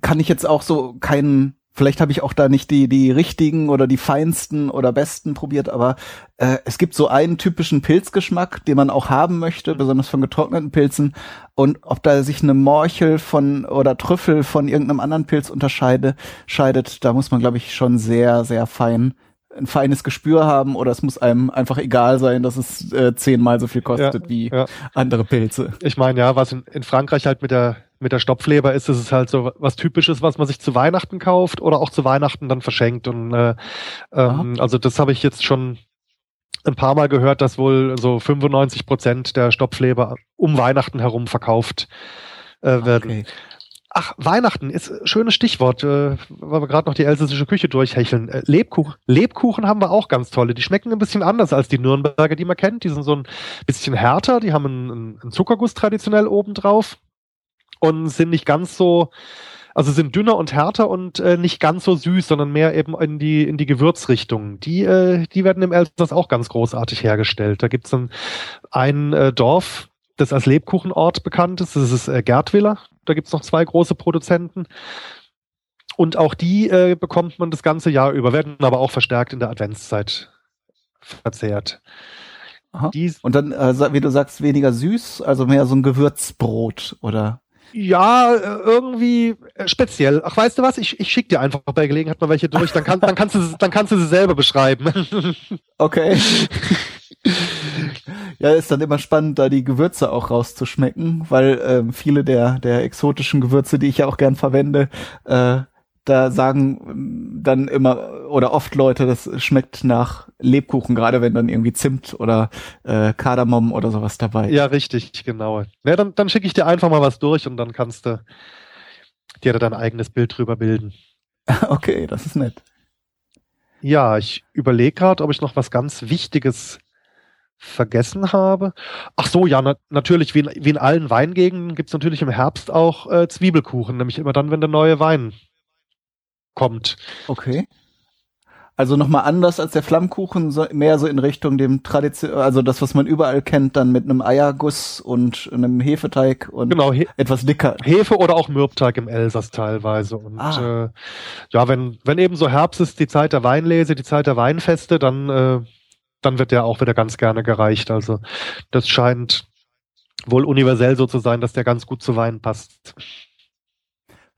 kann ich jetzt auch so keinen Vielleicht habe ich auch da nicht die, die richtigen oder die feinsten oder besten probiert, aber äh, es gibt so einen typischen Pilzgeschmack, den man auch haben möchte, besonders von getrockneten Pilzen. Und ob da sich eine Morchel von oder Trüffel von irgendeinem anderen Pilz unterscheidet, scheidet, da muss man, glaube ich, schon sehr, sehr fein ein feines Gespür haben oder es muss einem einfach egal sein, dass es äh, zehnmal so viel kostet ja, wie ja. andere Pilze. Ich meine, ja, was in, in Frankreich halt mit der mit der Stopfleber ist, ist es halt so was Typisches, was man sich zu Weihnachten kauft oder auch zu Weihnachten dann verschenkt. Und äh, ähm, also das habe ich jetzt schon ein paar Mal gehört, dass wohl so 95 Prozent der Stopfleber um Weihnachten herum verkauft äh, werden. Okay. Ach, Weihnachten ist ein schönes Stichwort, äh, weil wir gerade noch die elsässische Küche durchhecheln. Äh, Lebkuchen. Lebkuchen haben wir auch ganz tolle. Die schmecken ein bisschen anders als die Nürnberger, die man kennt. Die sind so ein bisschen härter, die haben einen, einen Zuckerguss traditionell oben drauf und sind nicht ganz so, also sind dünner und härter und äh, nicht ganz so süß, sondern mehr eben in die, in die Gewürzrichtung. Die, äh, die werden im Elsass auch ganz großartig hergestellt. Da gibt's dann ein äh, Dorf, das als Lebkuchenort bekannt ist, das ist äh, Gertwiller. Da gibt's noch zwei große Produzenten. Und auch die äh, bekommt man das ganze Jahr über, werden aber auch verstärkt in der Adventszeit verzehrt. Aha. Und dann, äh, wie du sagst, weniger süß, also mehr so ein Gewürzbrot, oder? Ja, äh, irgendwie äh, speziell. Ach, weißt du was? Ich, ich schicke dir einfach bei Gelegenheit mal welche durch, dann, kann, dann, kannst, du, dann kannst du sie selber beschreiben. Okay. Ja, ist dann immer spannend, da die Gewürze auch rauszuschmecken, weil ähm, viele der, der exotischen Gewürze, die ich ja auch gern verwende, äh, da sagen dann immer oder oft Leute, das schmeckt nach Lebkuchen, gerade wenn dann irgendwie Zimt oder äh, Kardamom oder sowas dabei. Ja, richtig, genau. Ja, dann dann schicke ich dir einfach mal was durch und dann kannst du dir da dein eigenes Bild drüber bilden. okay, das ist nett. Ja, ich überlege gerade, ob ich noch was ganz Wichtiges vergessen habe. Ach so, ja, na, natürlich, wie in, wie in allen Weingegenden gibt es natürlich im Herbst auch äh, Zwiebelkuchen, nämlich immer dann, wenn der neue Wein kommt. Okay. Also nochmal anders als der Flammkuchen, so, mehr so in Richtung dem Tradition, also das, was man überall kennt, dann mit einem Eierguss und einem Hefeteig und genau, he etwas dicker. Hefe oder auch Mürbteig im Elsass teilweise. Und ah. äh, ja, wenn, wenn eben so Herbst ist, die Zeit der Weinlese, die Zeit der Weinfeste, dann, äh, dann wird der auch wieder ganz gerne gereicht. Also das scheint wohl universell so zu sein, dass der ganz gut zu Wein passt.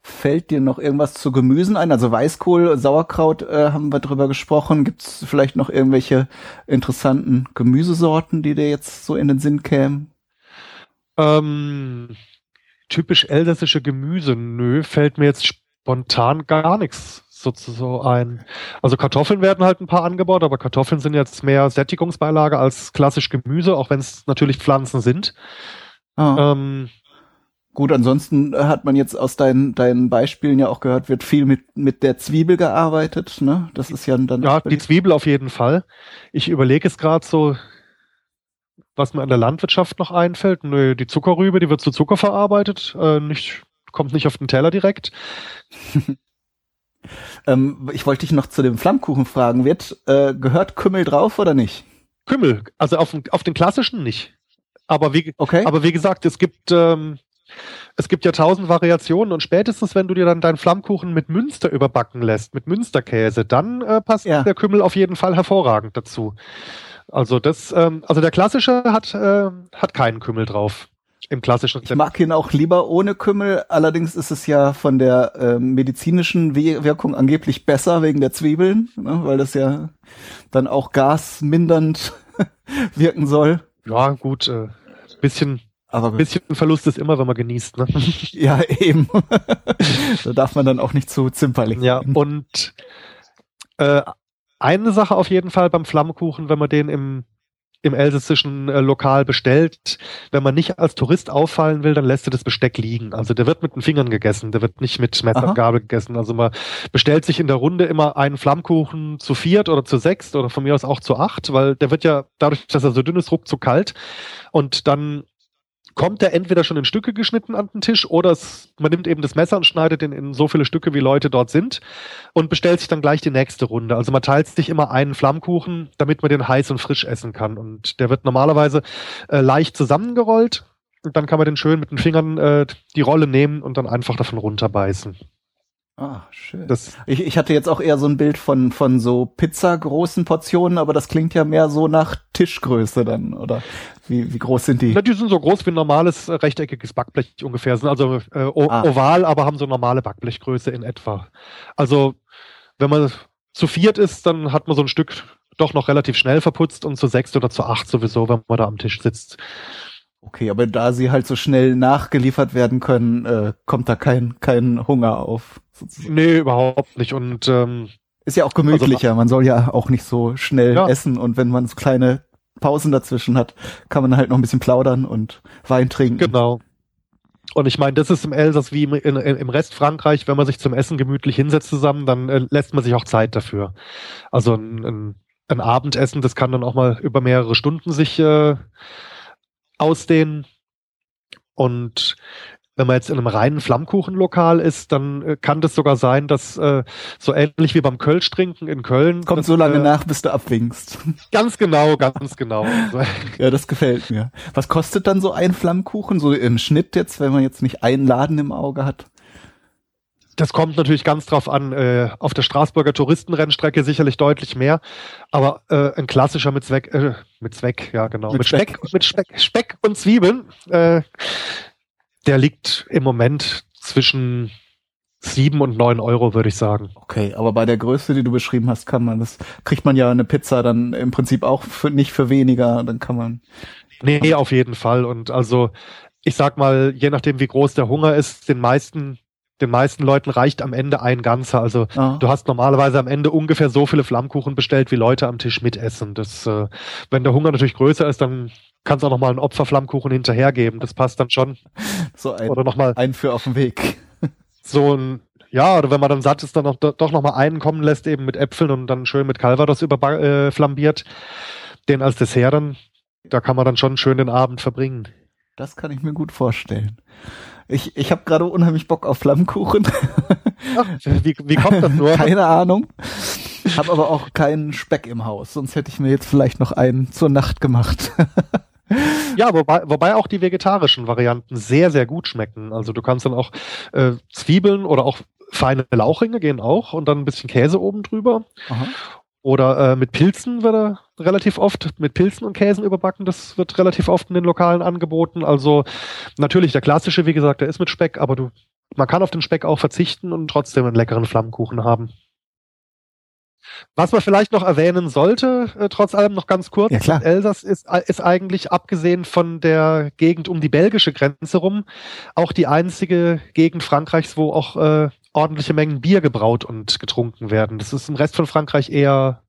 Fällt dir noch irgendwas zu Gemüsen ein? Also Weißkohl, Sauerkraut äh, haben wir drüber gesprochen. Gibt es vielleicht noch irgendwelche interessanten Gemüsesorten, die dir jetzt so in den Sinn kämen? Ähm, typisch elsässische Gemüse, nö, fällt mir jetzt spontan gar nichts so ein. Also Kartoffeln werden halt ein paar angebaut, aber Kartoffeln sind jetzt mehr Sättigungsbeilage als klassisch Gemüse, auch wenn es natürlich Pflanzen sind. Ah. Ähm, Gut, ansonsten hat man jetzt aus deinen, deinen Beispielen ja auch gehört, wird viel mit, mit der Zwiebel gearbeitet, ne? Das ist ja dann. Ja, die Zwiebel auf jeden Fall. Ich überlege es gerade so, was mir an der Landwirtschaft noch einfällt. Nö, die Zuckerrübe, die wird zu Zucker verarbeitet, äh, nicht, kommt nicht auf den Teller direkt. ähm, ich wollte dich noch zu dem Flammkuchen fragen. Wird, äh, gehört Kümmel drauf oder nicht? Kümmel, also auf, auf den klassischen nicht. Aber wie, okay. aber wie gesagt, es gibt, ähm, es gibt ja tausend Variationen und spätestens, wenn du dir dann deinen Flammkuchen mit Münster überbacken lässt, mit Münsterkäse, dann äh, passt ja. der Kümmel auf jeden Fall hervorragend dazu. Also das, ähm, also der klassische hat, äh, hat keinen Kümmel drauf. Im klassischen Ich mag ihn auch lieber ohne Kümmel, allerdings ist es ja von der äh, medizinischen Wirkung angeblich besser wegen der Zwiebeln, ne, weil das ja dann auch gasmindernd wirken soll. Ja, gut, äh, bisschen aber ein bisschen Verlust ist immer, wenn man genießt. Ne? Ja, eben. da darf man dann auch nicht zu zimperlich Ja, und äh, eine Sache auf jeden Fall beim Flammkuchen, wenn man den im, im elsässischen äh, Lokal bestellt, wenn man nicht als Tourist auffallen will, dann lässt er das Besteck liegen. Also der wird mit den Fingern gegessen, der wird nicht mit Messer und Gabel gegessen. Also man bestellt sich in der Runde immer einen Flammkuchen zu viert oder zu sechst oder von mir aus auch zu acht, weil der wird ja dadurch, dass er so dünn ist, ruckzuck kalt. Und dann kommt er entweder schon in Stücke geschnitten an den Tisch oder es, man nimmt eben das Messer und schneidet ihn in so viele Stücke, wie Leute dort sind und bestellt sich dann gleich die nächste Runde. Also man teilt sich immer einen Flammkuchen, damit man den heiß und frisch essen kann. Und der wird normalerweise äh, leicht zusammengerollt. Und dann kann man den schön mit den Fingern äh, die Rolle nehmen und dann einfach davon runterbeißen. Ah, schön. Das, ich, ich hatte jetzt auch eher so ein Bild von, von so Pizza-großen Portionen, aber das klingt ja mehr so nach Tischgröße dann, oder? Wie, wie groß sind die? Na, die sind so groß wie ein normales äh, rechteckiges Backblech ungefähr. Sind also äh, ah. oval, aber haben so normale Backblechgröße in etwa. Also, wenn man zu viert ist, dann hat man so ein Stück doch noch relativ schnell verputzt und zu sechs oder zu acht sowieso, wenn man da am Tisch sitzt. Okay, aber da sie halt so schnell nachgeliefert werden können, äh, kommt da kein, kein Hunger auf. Sozusagen. Nee, überhaupt nicht. Und ähm, ist ja auch gemütlicher. Also, man soll ja auch nicht so schnell ja. essen und wenn man so kleine Pausen dazwischen hat, kann man halt noch ein bisschen plaudern und Wein trinken. Genau. Und ich meine, das ist im Elsass wie im, in, im Rest Frankreich, wenn man sich zum Essen gemütlich hinsetzt zusammen, dann äh, lässt man sich auch Zeit dafür. Also ein, ein, ein Abendessen, das kann dann auch mal über mehrere Stunden sich äh, ausdehnen. Und wenn man jetzt in einem reinen Flammkuchenlokal ist, dann äh, kann das sogar sein, dass äh, so ähnlich wie beim Kölsch trinken in Köln. Kommt das, so lange äh, nach, bis du abwinkst. Ganz genau, ganz genau. ja, das gefällt mir. Was kostet dann so ein Flammkuchen, so im Schnitt jetzt, wenn man jetzt nicht einen Laden im Auge hat? Das kommt natürlich ganz drauf an. Äh, auf der Straßburger Touristenrennstrecke sicherlich deutlich mehr, aber äh, ein klassischer mit Zweck, äh, mit Zweck, ja genau, mit, mit Speck, Speck, mit Speck, Speck und Zwiebeln. Äh, der liegt im Moment zwischen sieben und neun Euro, würde ich sagen. Okay, aber bei der Größe, die du beschrieben hast, kann man das, kriegt man ja eine Pizza dann im Prinzip auch für, nicht für weniger, dann kann man. Nee, auf jeden Fall. Und also, ich sag mal, je nachdem, wie groß der Hunger ist, den meisten, den meisten Leuten reicht am Ende ein ganzer. Also ah. du hast normalerweise am Ende ungefähr so viele Flammkuchen bestellt, wie Leute am Tisch mitessen. Das, äh, wenn der Hunger natürlich größer ist, dann kannst auch noch mal einen Opferflammkuchen hinterhergeben. Das passt dann schon. So ein, oder noch mal ein für auf dem Weg. So ein ja, oder wenn man dann satt ist, dann noch, doch noch mal einen kommen lässt, eben mit Äpfeln und dann schön mit Calvados überflambiert. Äh, den als Dessert dann, da kann man dann schon schön den Abend verbringen. Das kann ich mir gut vorstellen. Ich, ich habe gerade unheimlich Bock auf Flammkuchen. Ach, wie, wie kommt das nur? Keine Ahnung. Hab aber auch keinen Speck im Haus, sonst hätte ich mir jetzt vielleicht noch einen zur Nacht gemacht. Ja, wobei, wobei auch die vegetarischen Varianten sehr, sehr gut schmecken. Also du kannst dann auch äh, Zwiebeln oder auch feine Lauchringe gehen auch und dann ein bisschen Käse oben drüber. Aha. Oder äh, mit Pilzen wird er relativ oft, mit Pilzen und Käsen überbacken, das wird relativ oft in den Lokalen angeboten. Also natürlich, der klassische, wie gesagt, der ist mit Speck, aber du, man kann auf den Speck auch verzichten und trotzdem einen leckeren Flammkuchen haben. Was man vielleicht noch erwähnen sollte, äh, trotz allem noch ganz kurz, ja. Elsass ist, äh, ist eigentlich abgesehen von der Gegend um die belgische Grenze rum auch die einzige Gegend Frankreichs, wo auch äh, ordentliche Mengen Bier gebraut und getrunken werden. Das ist im Rest von Frankreich eher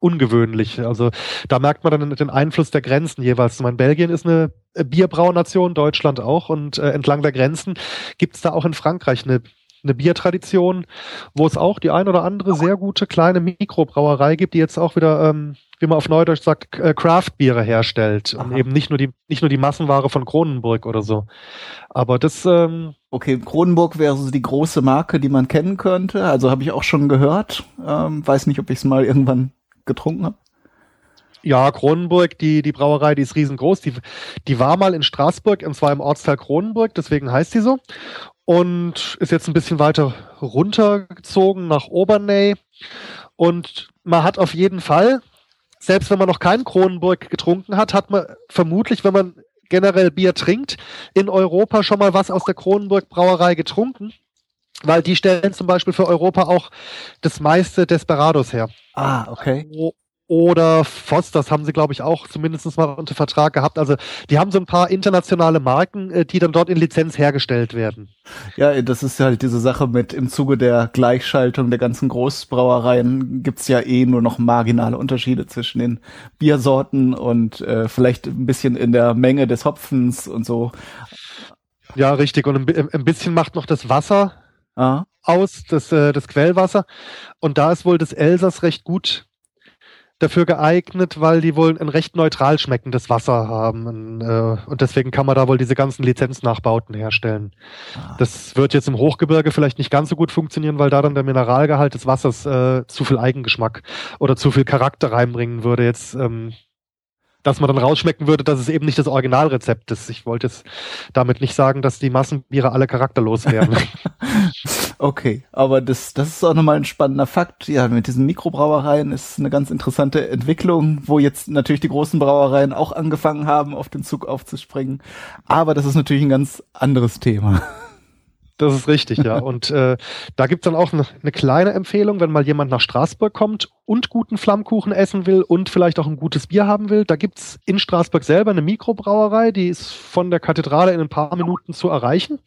ungewöhnlich. Also da merkt man dann den Einfluss der Grenzen jeweils. Ich meine, Belgien ist eine Bierbraunation, Deutschland auch und äh, entlang der Grenzen gibt es da auch in Frankreich eine eine Biertradition, wo es auch die ein oder andere sehr gute kleine Mikrobrauerei gibt, die jetzt auch wieder, ähm, wie man auf Neudeutsch sagt, äh, Craft-Biere herstellt. Aha. Und eben nicht nur die, nicht nur die Massenware von Kronenburg oder so. Aber das, ähm, Okay, Kronenburg wäre so die große Marke, die man kennen könnte. Also habe ich auch schon gehört. Ähm, weiß nicht, ob ich es mal irgendwann getrunken habe. Ja, Kronenburg, die, die Brauerei, die ist riesengroß. Die, die war mal in Straßburg, und zwar im Ortsteil Kronenburg, deswegen heißt sie so und ist jetzt ein bisschen weiter runtergezogen nach Obernay. Und man hat auf jeden Fall, selbst wenn man noch keinen Kronenburg getrunken hat, hat man vermutlich, wenn man generell Bier trinkt, in Europa schon mal was aus der Kronenburg Brauerei getrunken. Weil die stellen zum Beispiel für Europa auch das meiste Desperados her. Ah, okay oder Voss, das haben sie, glaube ich, auch zumindest mal unter Vertrag gehabt. Also die haben so ein paar internationale Marken, äh, die dann dort in Lizenz hergestellt werden. Ja, das ist halt diese Sache mit im Zuge der Gleichschaltung der ganzen Großbrauereien gibt's ja eh nur noch marginale Unterschiede zwischen den Biersorten und äh, vielleicht ein bisschen in der Menge des Hopfens und so. Ja, richtig. Und ein, ein bisschen macht noch das Wasser ah. aus, das, äh, das Quellwasser. Und da ist wohl das Elsass recht gut dafür geeignet, weil die wohl ein recht neutral schmeckendes Wasser haben. Äh, und deswegen kann man da wohl diese ganzen Lizenznachbauten herstellen. Ah. Das wird jetzt im Hochgebirge vielleicht nicht ganz so gut funktionieren, weil da dann der Mineralgehalt des Wassers äh, zu viel Eigengeschmack oder zu viel Charakter reinbringen würde. Jetzt ähm, dass man dann rausschmecken würde, dass es eben nicht das Originalrezept ist. Ich wollte jetzt damit nicht sagen, dass die Massenbiere alle charakterlos wären. okay, aber das, das ist auch nochmal ein spannender Fakt. Ja, mit diesen Mikrobrauereien ist eine ganz interessante Entwicklung, wo jetzt natürlich die großen Brauereien auch angefangen haben, auf den Zug aufzuspringen. Aber das ist natürlich ein ganz anderes Thema. Das ist richtig, ja. Und äh, da gibt's dann auch eine, eine kleine Empfehlung, wenn mal jemand nach Straßburg kommt und guten Flammkuchen essen will und vielleicht auch ein gutes Bier haben will. Da gibt's in Straßburg selber eine Mikrobrauerei, die ist von der Kathedrale in ein paar Minuten zu erreichen,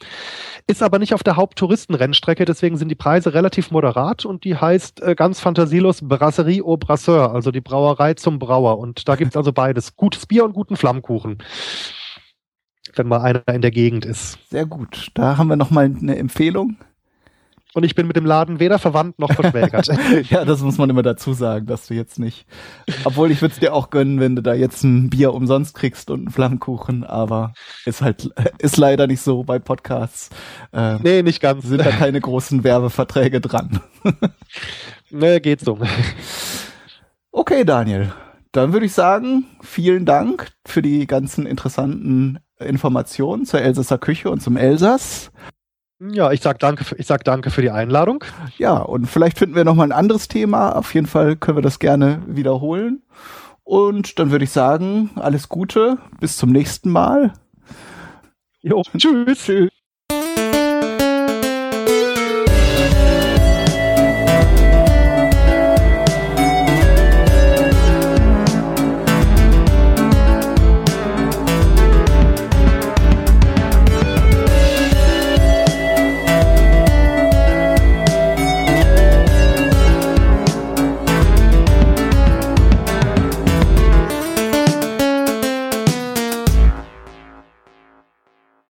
ist aber nicht auf der Haupttouristenrennstrecke, deswegen sind die Preise relativ moderat und die heißt äh, ganz fantasielos Brasserie au Brasseur, also die Brauerei zum Brauer. Und da gibt's also beides, gutes Bier und guten Flammkuchen wenn mal einer in der Gegend ist. Sehr gut. Da haben wir noch mal eine Empfehlung. Und ich bin mit dem Laden weder verwandt noch verschwägert. ja, das muss man immer dazu sagen, dass du jetzt nicht. Obwohl ich würde es dir auch gönnen, wenn du da jetzt ein Bier umsonst kriegst und einen Flammkuchen, aber ist halt, ist leider nicht so bei Podcasts. Äh, nee, nicht ganz. Sind da keine großen Werbeverträge dran. nee, geht so. Okay, Daniel. Dann würde ich sagen, vielen Dank für die ganzen interessanten Informationen zur Elsasser Küche und zum Elsass. Ja, ich sag danke, für, ich sag danke für die Einladung. Ja, und vielleicht finden wir noch mal ein anderes Thema. Auf jeden Fall können wir das gerne wiederholen. Und dann würde ich sagen, alles Gute, bis zum nächsten Mal. Jo, tschüss. tschüss.